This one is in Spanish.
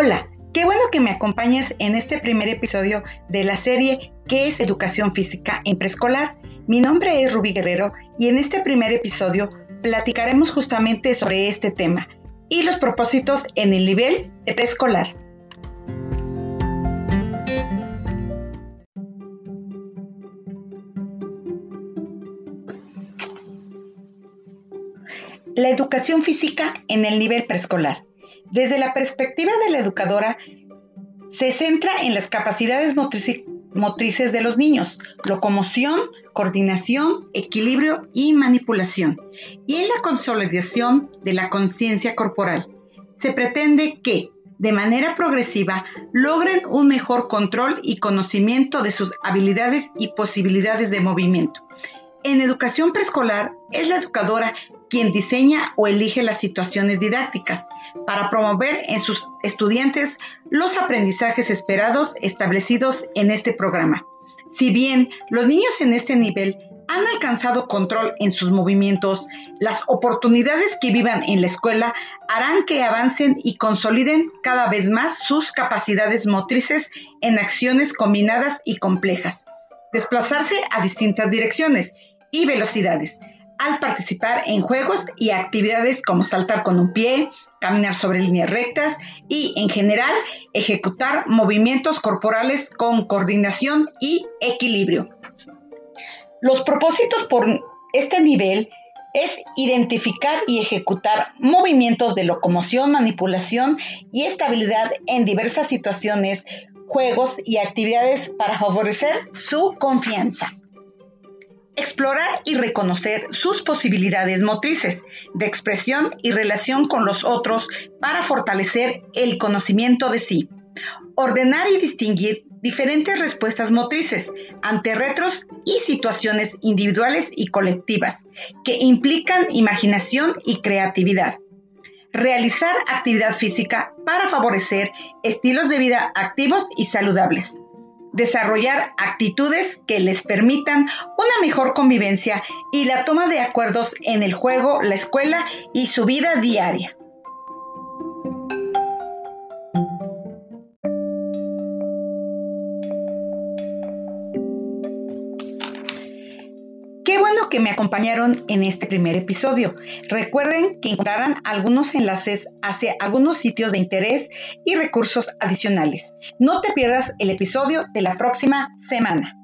Hola, qué bueno que me acompañes en este primer episodio de la serie ¿Qué es educación física en preescolar? Mi nombre es Rubí Guerrero y en este primer episodio platicaremos justamente sobre este tema y los propósitos en el nivel preescolar. La educación física en el nivel preescolar. Desde la perspectiva de la educadora, se centra en las capacidades motrices de los niños, locomoción, coordinación, equilibrio y manipulación, y en la consolidación de la conciencia corporal. Se pretende que, de manera progresiva, logren un mejor control y conocimiento de sus habilidades y posibilidades de movimiento. En educación preescolar es la educadora quien diseña o elige las situaciones didácticas para promover en sus estudiantes los aprendizajes esperados establecidos en este programa. Si bien los niños en este nivel han alcanzado control en sus movimientos, las oportunidades que vivan en la escuela harán que avancen y consoliden cada vez más sus capacidades motrices en acciones combinadas y complejas. Desplazarse a distintas direcciones y velocidades al participar en juegos y actividades como saltar con un pie, caminar sobre líneas rectas y, en general, ejecutar movimientos corporales con coordinación y equilibrio. Los propósitos por este nivel es identificar y ejecutar movimientos de locomoción, manipulación y estabilidad en diversas situaciones, juegos y actividades para favorecer su confianza explorar y reconocer sus posibilidades motrices de expresión y relación con los otros para fortalecer el conocimiento de sí. Ordenar y distinguir diferentes respuestas motrices ante retos y situaciones individuales y colectivas que implican imaginación y creatividad. Realizar actividad física para favorecer estilos de vida activos y saludables desarrollar actitudes que les permitan una mejor convivencia y la toma de acuerdos en el juego, la escuela y su vida diaria. Que me acompañaron en este primer episodio. Recuerden que encontrarán algunos enlaces hacia algunos sitios de interés y recursos adicionales. No te pierdas el episodio de la próxima semana.